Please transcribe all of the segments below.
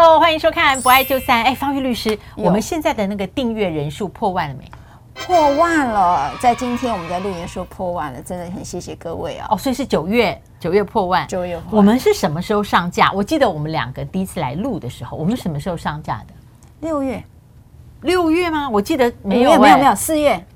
Hello，欢迎收看《不爱就散》。哎，方玉律师，我们现在的那个订阅人数破万了没？破万了，在今天我们在录音说破万了，真的很谢谢各位啊！哦，所以是九月，九月破万。九月。我们是什么时候上架？我记得我们两个第一次来录的时候，我们什么时候上架的？六月，六月吗？我记得没有，没有，没有，四月，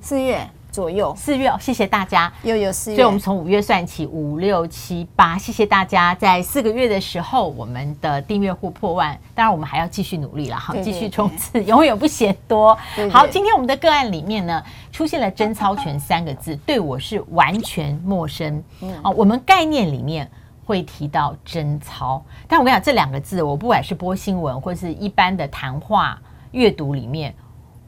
四月。左右四月哦，谢谢大家，又有四月，所以我们从五月算起，五六七八，谢谢大家，在四个月的时候，我们的订阅户破万，当然我们还要继续努力了，好，继续冲刺，永远不嫌多。对对好，今天我们的个案里面呢，出现了贞操权三个字，对我是完全陌生。嗯，啊，我们概念里面会提到贞操，但我跟你讲，这两个字，我不管是播新闻或是一般的谈话阅读里面，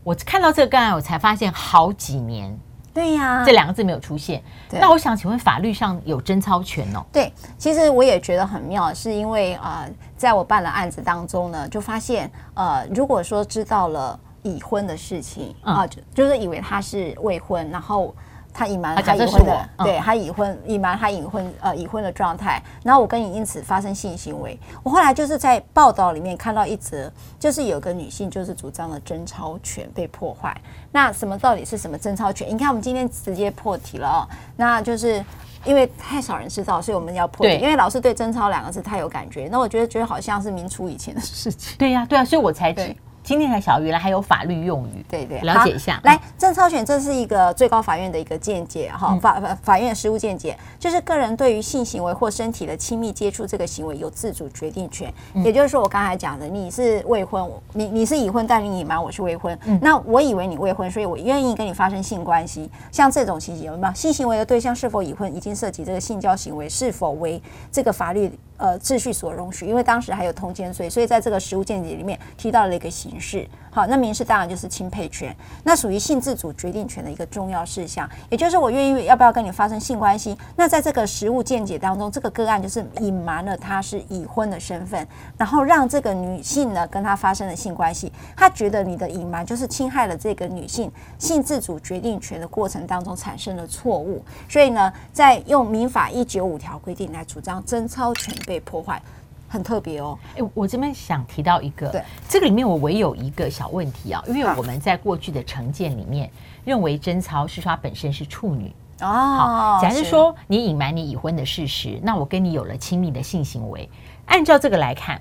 我看到这个个案，我才发现好几年。对呀，这两个字没有出现。那我想请问，法律上有贞操权哦？对，其实我也觉得很妙，是因为呃，在我办的案子当中呢，就发现呃，如果说知道了已婚的事情啊，就就是以为他是未婚，然后。他隐瞒他已婚的，对他已婚隐瞒他已婚呃已婚的状态，然后我跟你因此发生性行为。我后来就是在报道里面看到一则，就是有个女性就是主张了贞操权被破坏。那什么到底是什么贞操权？你看我们今天直接破题了哦，那就是因为太少人知道，所以我们要破题。因为老师对贞操两个字太有感觉，那我觉得觉得好像是明初以前的事情。对呀，对啊，所以我才知。今天才晓得，原来还有法律用语，对对，了解一下。来，郑超选这是一个最高法院的一个见解哈，法法法院的实务见解，就是个人对于性行为或身体的亲密接触这个行为有自主决定权。也就是说，我刚才讲的，你是未婚，你你是已婚，但你隐瞒我是未婚，那我以为你未婚，所以我愿意跟你发生性关系。像这种情形有没有？性行为的对象是否已婚，已经涉及这个性交行为是否为这个法律呃秩序所容许？因为当时还有通奸罪，所以在这个实务见解里面提到了一个形式。好，那民事当然就是亲配权，那属于性自主决定权的一个重要事项，也就是我愿意要不要跟你发生性关系。那在这个实务见解当中，这个个案就是隐瞒了他是已婚的身份，然后让这个女性呢跟他发生了性关系。他觉得你的隐瞒就是侵害了这个女性性自主决定权的过程当中产生了错误，所以呢，在用民法一九五条规定来主张贞操权被破坏。很特别哦，哎，我这边想提到一个，对，这个里面我唯有一个小问题啊，因为我们在过去的成见里面认为贞操是说她本身是处女哦，好，假设说你隐瞒你已婚的事实，那我跟你有了亲密的性行为，按照这个来看，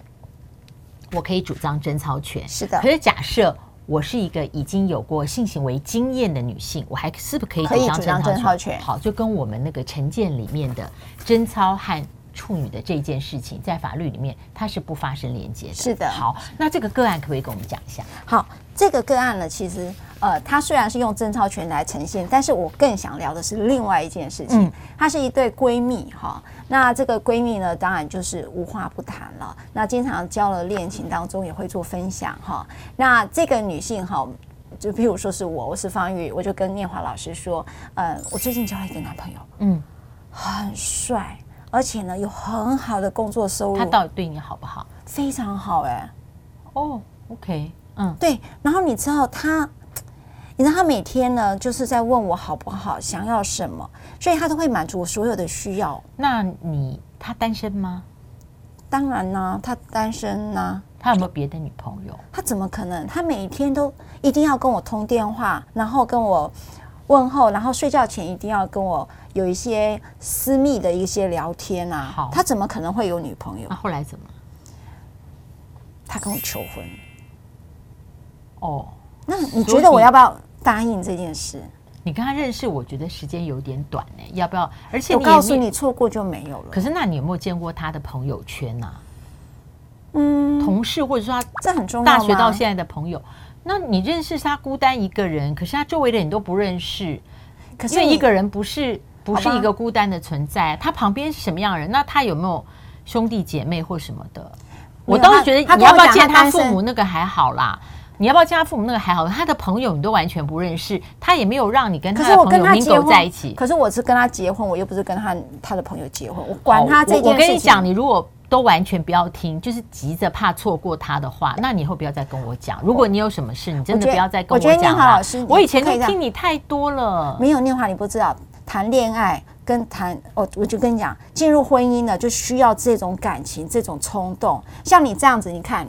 我可以主张贞操权，是的。可是假设我是一个已经有过性行为经验的女性，我还是不是可以主张贞操权？好，就跟我们那个成见里面的贞操和处女的这件事情，在法律里面它是不发生连接的。是的。好，那这个个案可不可以跟我们讲一下？好，这个个案呢，其实呃，它虽然是用贞操权来呈现，但是我更想聊的是另外一件事情。嗯。它是一对闺蜜哈，那这个闺蜜呢，当然就是无话不谈了。那经常交了恋情当中也会做分享哈。那这个女性哈，就比如说是我，我是方玉，我就跟念华老师说，呃，我最近交了一个男朋友，嗯，很帅。而且呢，有很好的工作收入。他到底对你好不好？非常好哎、欸。哦、oh,，OK，嗯，对。然后你知道他，你知道他每天呢，就是在问我好不好，想要什么，所以他都会满足我所有的需要。那你他单身吗？当然呢，他单身呢。他有没有别的女朋友？他怎么可能？他每天都一定要跟我通电话，然后跟我问候，然后睡觉前一定要跟我。有一些私密的一些聊天啊，好，他怎么可能会有女朋友？那后来怎么？他跟我求婚。哦，那你觉得我要不要答应这件事？你跟他认识，我觉得时间有点短呢，要不要？而且我告诉你，错过就没有了。可是，那你有没有见过他的朋友圈啊？嗯，同事或者说他这很重要。大学到现在的朋友，那你认识他孤单一个人，可是他周围的人都不认识。可是因为一个人不是。不是一个孤单的存在，他旁边是什么样的人？那他有没有兄弟姐妹或什么的？我倒是觉得你要不要见他父母那个还好啦，你要不要见他父母那个还好，他的朋友你都完全不认识，他也没有让你跟他的朋友结婚在一起。可是我是跟他结婚，我又不是跟他他的朋友结婚，我管他这件事情。我跟你讲，你如果都完全不要听，就是急着怕错过他的话，那你以后不要再跟我讲。如果你有什么事，你真的不要再跟我讲了。我觉得念华老师，我以前都听你太多了。没有念华，你不知道。谈恋爱跟谈，我我就跟你讲，进入婚姻呢，就需要这种感情，这种冲动。像你这样子，你看，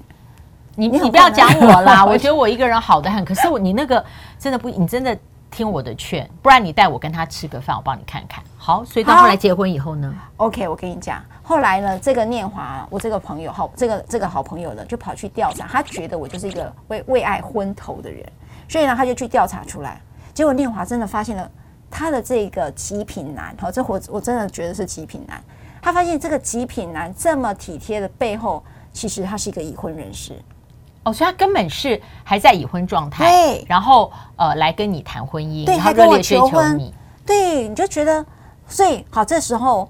你你 不要讲我啦，我觉得我一个人好的很。可是我你那个真的不，你真的听我的劝，不然你带我跟他吃个饭，我帮你看看。好，所以到后来结婚以后呢？OK，我跟你讲，后来呢，这个念华，我这个朋友好，这个这个好朋友呢，就跑去调查，他觉得我就是一个为为爱昏头的人，所以呢，他就去调查出来。结果念华真的发现了他的这个极品男，好，这我我真的觉得是极品男。他发现这个极品男这么体贴的背后，其实他是一个已婚人士。哦，所以他根本是还在已婚状态，对，然后呃来跟你谈婚姻，对，还跟我求婚，对，你就觉得，所以好，这时候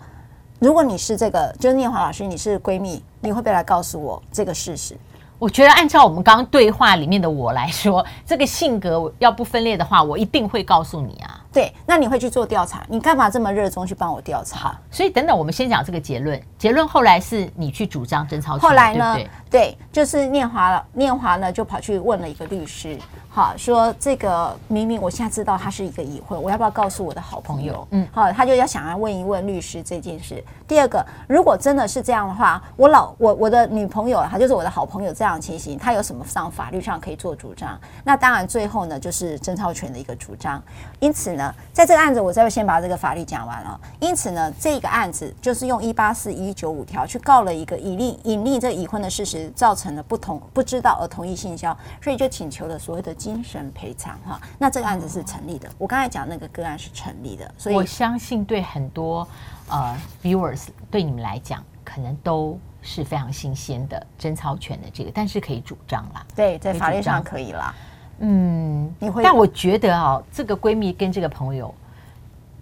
如果你是这个，就是念华老师，你是闺蜜，你会不会来告诉我这个事实？我觉得按照我们刚刚对话里面的我来说，这个性格要不分裂的话，我一定会告诉你啊。对，那你会去做调查？你干嘛这么热衷去帮我调查？所以等等，我们先讲这个结论。结论后来是你去主张贞操权，后来呢？对，对，对，就是念华了，念华呢就跑去问了一个律师。好，说这个明明我现在知道他是一个已婚，我要不要告诉我的好朋友？嗯，好，他就要想要问一问律师这件事。第二个，如果真的是这样的话，我老我我的女朋友，她就是我的好朋友，这样的情形，她有什么上法律上可以做主张？那当然，最后呢就是贞操权的一个主张。因此呢，在这个案子，我再先把这个法律讲完了。因此呢，这个案子就是用一八四一九五条去告了一个隐匿隐匿这已婚的事实，造成了不同不知道而同意性交，所以就请求了所谓的。精神赔偿哈，那这个案子是成立的。我刚才讲那个个案是成立的，所以我相信对很多呃 viewers 对你们来讲，可能都是非常新鲜的贞操权的这个，但是可以主张啦。对，在法律上可以啦。嗯，你会？但我觉得哦，这个闺蜜跟这个朋友，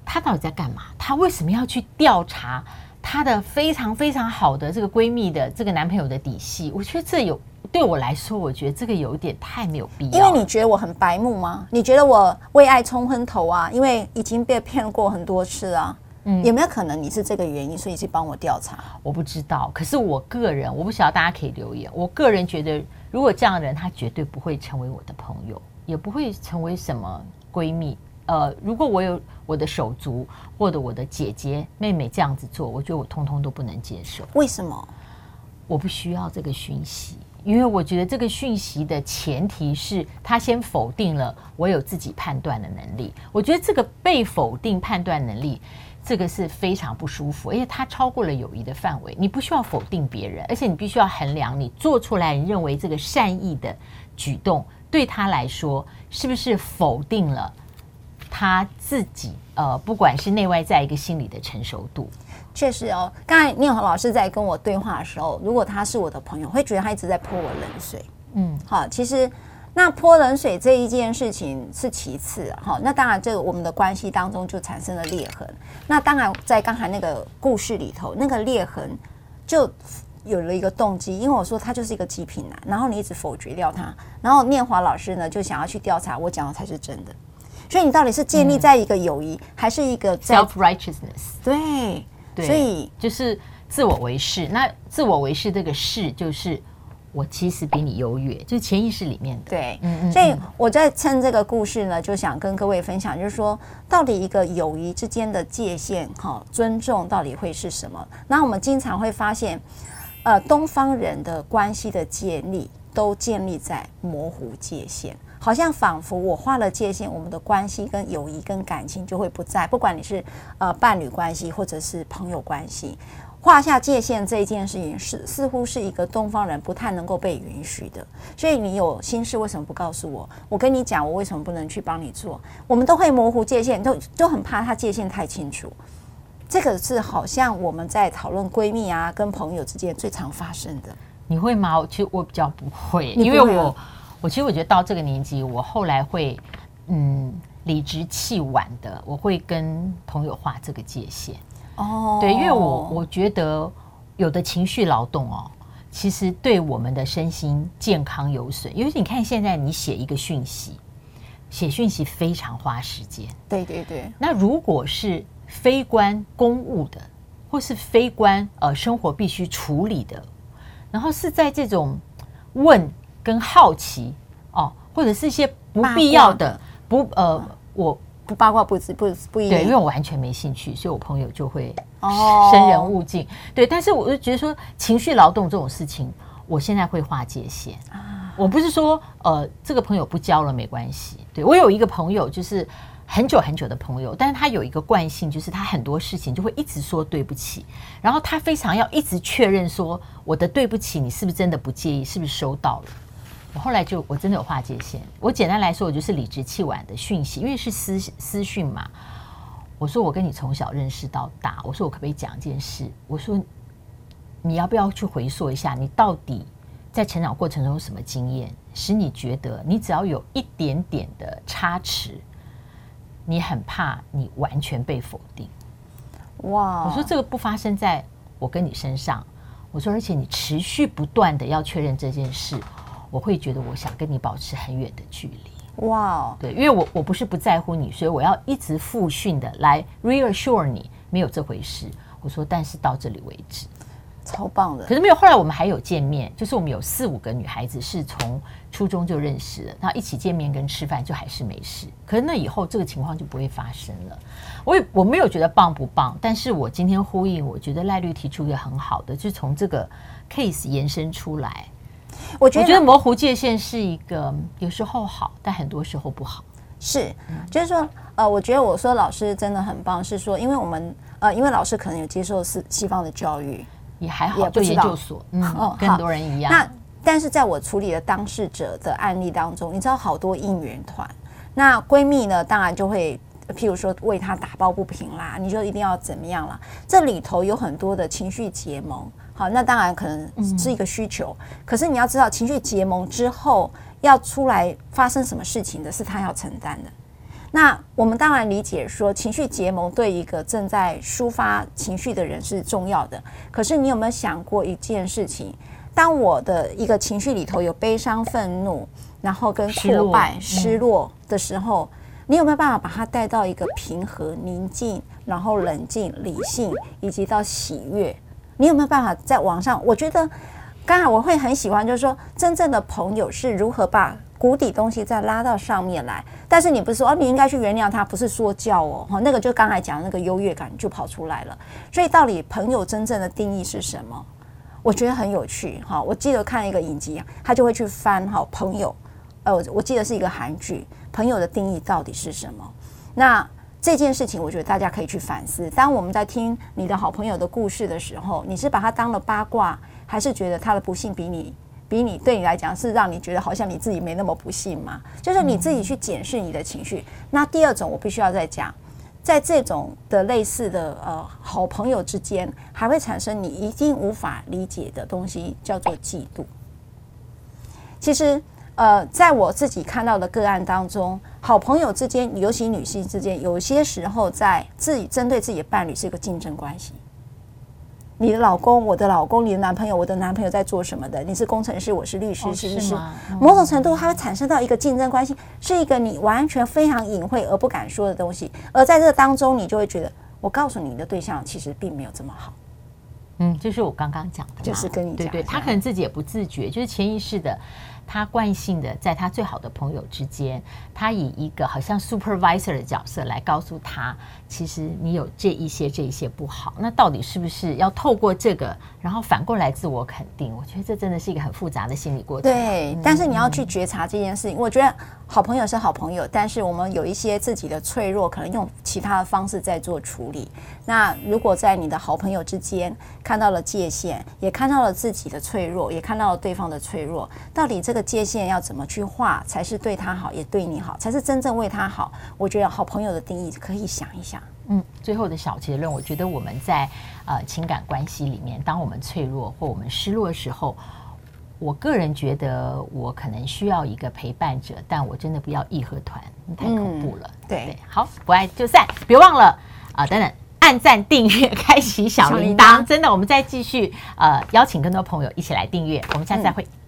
她到底在干嘛？她为什么要去调查她的非常非常好的这个闺蜜的这个男朋友的底细？我觉得这有。对我来说，我觉得这个有点太没有必要。因为你觉得我很白目吗？你觉得我为爱冲昏头啊？因为已经被骗过很多次啊。嗯，有没有可能你是这个原因，所以去帮我调查？我不知道。可是我个人，我不晓得大家可以留言。我个人觉得，如果这样的人，他绝对不会成为我的朋友，也不会成为什么闺蜜。呃，如果我有我的手足或者我的姐姐妹妹这样子做，我觉得我通通都不能接受。为什么？我不需要这个讯息。因为我觉得这个讯息的前提是他先否定了我有自己判断的能力。我觉得这个被否定判断能力，这个是非常不舒服，而且它超过了友谊的范围。你不需要否定别人，而且你必须要衡量你做出来你认为这个善意的举动对他来说是不是否定了他自己，呃，不管是内外在一个心理的成熟度。确实哦，刚才念华老师在跟我对话的时候，如果他是我的朋友，会觉得他一直在泼我冷水。嗯，好，其实那泼冷水这一件事情是其次，哈，那当然这个我们的关系当中就产生了裂痕。那当然在刚才那个故事里头，那个裂痕就有了一个动机，因为我说他就是一个极品男，然后你一直否决掉他，然后念华老师呢就想要去调查我讲的才是真的，所以你到底是建立在一个友谊，还是一个 self righteousness？对。对，所以就是自我为是。那自我为是这个是，就是我其实比你优越，就是潜意识里面的。对，嗯嗯。所以我在趁这个故事呢，就想跟各位分享，就是说，到底一个友谊之间的界限，哈，尊重到底会是什么？那我们经常会发现，呃，东方人的关系的建立都建立在模糊界限。好像仿佛我画了界限，我们的关系跟友谊跟感情就会不在。不管你是呃伴侣关系或者是朋友关系，画下界限这一件事情是似乎是一个东方人不太能够被允许的。所以你有心事为什么不告诉我？我跟你讲，我为什么不能去帮你做？我们都会模糊界限，都都很怕他界限太清楚。这个是好像我们在讨论闺蜜啊跟朋友之间最常发生的。你会吗？其实我比较不会，因为我。我其实我觉得到这个年纪，我后来会嗯理直气晚的，我会跟朋友划这个界限。哦，对，因为我我觉得有的情绪劳动哦，其实对我们的身心健康有损。尤其你看现在你写一个讯息，写讯息非常花时间。对对对。那如果是非关公务的，或是非关呃生活必须处理的，然后是在这种问。跟好奇哦，或者是一些不必要的不呃，我不八卦不不不不一定。对，因为我完全没兴趣，所以我朋友就会哦生人勿近。对，但是我就觉得说情绪劳动这种事情，我现在会划界限啊。我不是说呃这个朋友不交了没关系。对，我有一个朋友就是。很久很久的朋友，但是他有一个惯性，就是他很多事情就会一直说对不起，然后他非常要一直确认说我的对不起，你是不是真的不介意，是不是收到了？我后来就我真的有划界线，我简单来说，我就是理直气晚的讯息，因为是私私讯嘛。我说我跟你从小认识到大，我说我可不可以讲一件事？我说你要不要去回溯一下，你到底在成长过程中有什么经验，使你觉得你只要有一点点的差池。你很怕你完全被否定，哇！我说这个不发生在我跟你身上，我说而且你持续不断的要确认这件事，我会觉得我想跟你保持很远的距离，哇！对，因为我我不是不在乎你，所以我要一直复训的来 reassure 你没有这回事。我说但是到这里为止。超棒的，可是没有。后来我们还有见面，就是我们有四五个女孩子是从初中就认识了，然后一起见面跟吃饭就还是没事。可是那以后这个情况就不会发生了。我也我没有觉得棒不棒，但是我今天呼应，我觉得赖律提出一个很好的，就是从这个 case 延伸出来。我觉得我觉得模糊界限是一个有时候好，但很多时候不好。是，就是说，呃，我觉得我说老师真的很棒，是说，因为我们呃，因为老师可能有接受是西方的教育。也还好，就研究所，嗯，哦，跟很多人一样。那但是在我处理的当事者的案例当中，你知道好多应援团，那闺蜜呢，当然就会，譬如说为她打抱不平啦，你就一定要怎么样啦。这里头有很多的情绪结盟，好，那当然可能是一个需求，嗯、可是你要知道，情绪结盟之后要出来发生什么事情的，是他要承担的。那我们当然理解说，情绪结盟对一个正在抒发情绪的人是重要的。可是你有没有想过一件事情？当我的一个情绪里头有悲伤、愤怒，然后跟挫败、失落的时候，你有没有办法把它带到一个平和、宁静，然后冷静、理性，以及到喜悦？你有没有办法在网上？我觉得，刚才我会很喜欢，就是说，真正的朋友是如何把。谷底东西再拉到上面来，但是你不是说哦，你应该去原谅他，不是说教哦，哈，那个就刚才讲的那个优越感就跑出来了。所以到底朋友真正的定义是什么？我觉得很有趣哈。我记得看一个影集，他就会去翻哈朋友，呃，我记得是一个韩剧，朋友的定义到底是什么？那这件事情，我觉得大家可以去反思。当我们在听你的好朋友的故事的时候，你是把他当了八卦，还是觉得他的不幸比你？比你对你来讲是让你觉得好像你自己没那么不幸吗？就是你自己去检视你的情绪。那第二种，我必须要再讲，在这种的类似的呃好朋友之间，还会产生你一定无法理解的东西，叫做嫉妒。其实呃，在我自己看到的个案当中，好朋友之间，尤其女性之间，有些时候在自己针对自己的伴侣是一个竞争关系。你的老公，我的老公，你的男朋友，我的男朋友在做什么的？你是工程师，我是律师，是不是？某种程度，它会产生到一个竞争关系，是一个你完全非常隐晦而不敢说的东西。而在这当中，你就会觉得，我告诉你，你的对象其实并没有这么好。嗯，就是我刚刚讲的，就是跟你讲，对对，他可能自己也不自觉，就是潜意识的。他惯性的在他最好的朋友之间，他以一个好像 supervisor 的角色来告诉他，其实你有这一些这一些不好。那到底是不是要透过这个，然后反过来自我肯定？我觉得这真的是一个很复杂的心理过程。对，嗯、但是你要去觉察这件事情。我觉得好朋友是好朋友，但是我们有一些自己的脆弱，可能用其他的方式在做处理。那如果在你的好朋友之间看到了界限，也看到了自己的脆弱，也看到了对方的脆弱，到底这个界限要怎么去画，才是对他好，也对你好，才是真正为他好？我觉得好朋友的定义可以想一想。嗯，最后的小结论，我觉得我们在呃情感关系里面，当我们脆弱或我们失落的时候，我个人觉得我可能需要一个陪伴者，但我真的不要义和团，太恐怖了。嗯、对，对，好，不爱就散，别忘了啊、呃，等等。按赞、订阅、开启小铃铛，真的，我们再继续呃，邀请更多朋友一起来订阅，我们下次再会。嗯